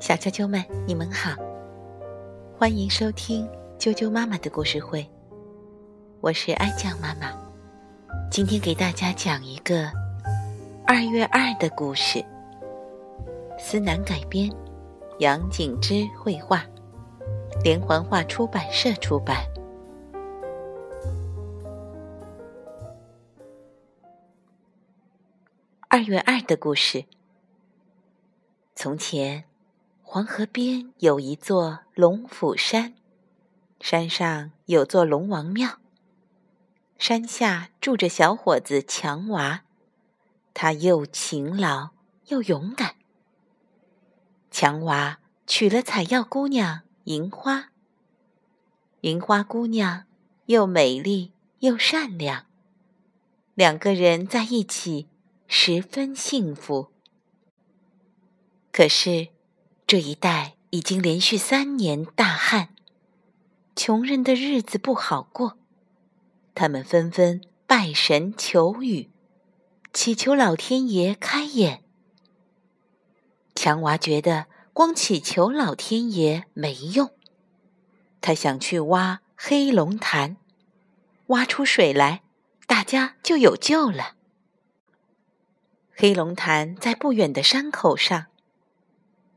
小啾啾们，你们好，欢迎收听啾啾妈妈的故事会。我是安酱妈妈，今天给大家讲一个二月二的故事。思南改编，杨景之绘画，连环画出版社出版。二月二的故事。从前，黄河边有一座龙虎山，山上有座龙王庙。山下住着小伙子强娃，他又勤劳又勇敢。强娃娶了采药姑娘银花。银花姑娘又美丽又善良，两个人在一起十分幸福。可是，这一带已经连续三年大旱，穷人的日子不好过。他们纷纷拜神求雨，祈求老天爷开眼。强娃觉得光祈求老天爷没用，他想去挖黑龙潭，挖出水来，大家就有救了。黑龙潭在不远的山口上。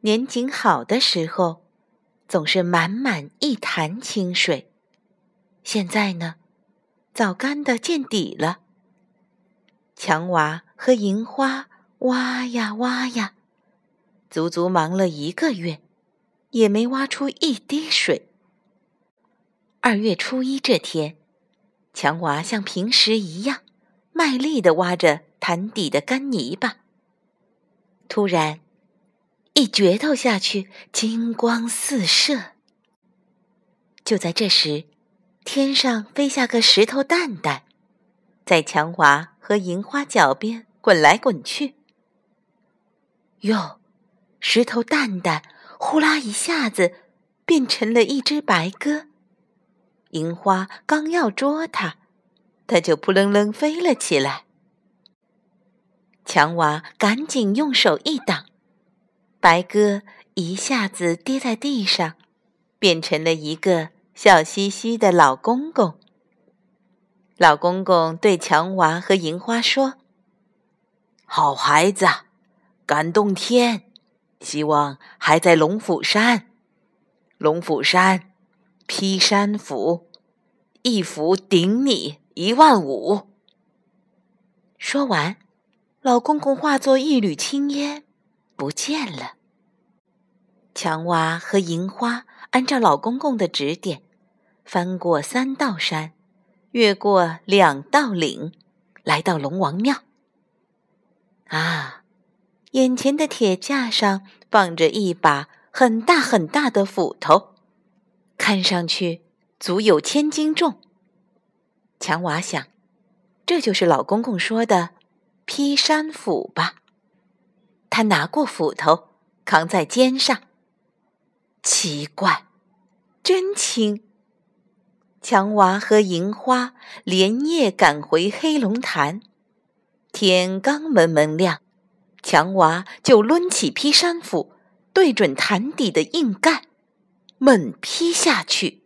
年景好的时候，总是满满一潭清水。现在呢，早干的见底了。强娃和银花挖呀挖呀，足足忙了一个月，也没挖出一滴水。二月初一这天，强娃像平时一样，卖力地挖着潭底的干泥巴。突然，一镢头下去，金光四射。就在这时，天上飞下个石头蛋蛋，在强娃和银花脚边滚来滚去。哟，石头蛋蛋呼啦一下子变成了一只白鸽。银花刚要捉它，它就扑棱棱飞了起来。强娃赶紧用手一挡。白鸽一下子跌在地上，变成了一个笑嘻嘻的老公公。老公公对强娃和银花说：“好孩子，感动天，希望还在龙虎山。龙虎山，劈山斧，一斧顶你一万五。”说完，老公公化作一缕青烟。不见了。强娃和银花按照老公公的指点，翻过三道山，越过两道岭，来到龙王庙。啊，眼前的铁架上放着一把很大很大的斧头，看上去足有千斤重。强娃想，这就是老公公说的劈山斧吧。他拿过斧头，扛在肩上。奇怪，真轻！强娃和银花连夜赶回黑龙潭，天刚蒙蒙亮，强娃就抡起劈山斧，对准潭底的硬盖，猛劈下去。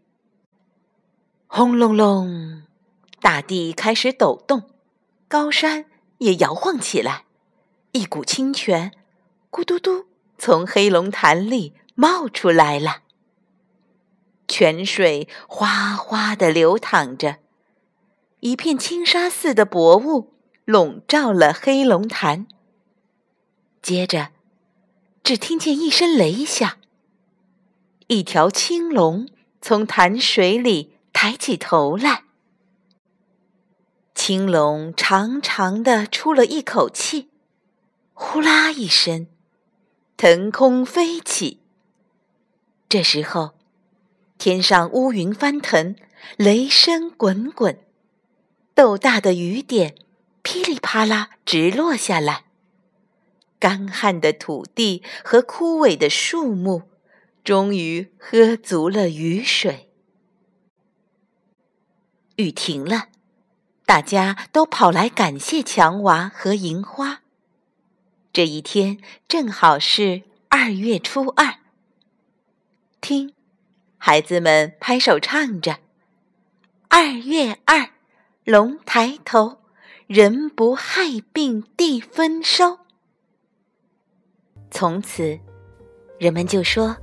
轰隆隆，大地开始抖动，高山也摇晃起来。一股清泉，咕嘟嘟从黑龙潭里冒出来了。泉水哗哗地流淌着，一片轻纱似的薄雾笼罩了黑龙潭。接着，只听见一声雷响，一条青龙从潭水里抬起头来。青龙长长的出了一口气。呼啦一声，腾空飞起。这时候，天上乌云翻腾，雷声滚滚，豆大的雨点噼里啪啦直落下来。干旱的土地和枯萎的树木，终于喝足了雨水。雨停了，大家都跑来感谢强娃和银花。这一天正好是二月初二。听，孩子们拍手唱着：“二月二，龙抬头，人不害病地丰收。”从此，人们就说：“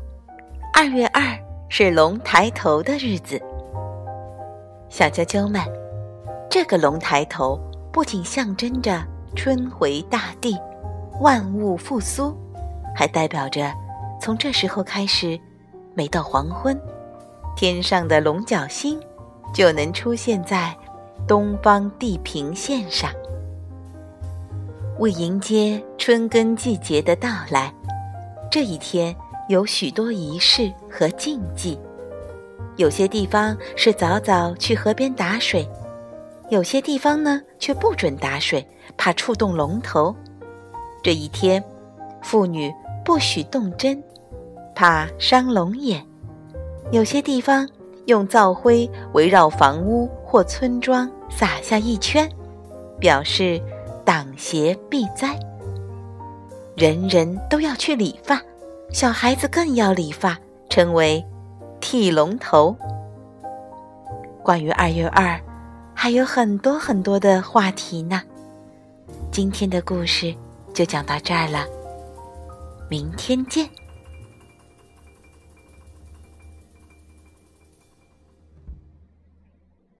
二月二是龙抬头的日子。”小啾啾们，这个龙抬头不仅象征着春回大地、万物复苏，还代表着从这时候开始，每到黄昏，天上的龙角星就能出现在东方地平线上。为迎接春耕季节的到来，这一天有许多仪式和禁忌。有些地方是早早去河边打水，有些地方呢却不准打水，怕触动龙头。这一天，妇女不许动针，怕伤龙眼。有些地方用灶灰围绕房屋或村庄撒下一圈，表示。挡邪避灾，人人都要去理发，小孩子更要理发，称为剃龙头。关于二月二，还有很多很多的话题呢。今天的故事就讲到这儿了，明天见。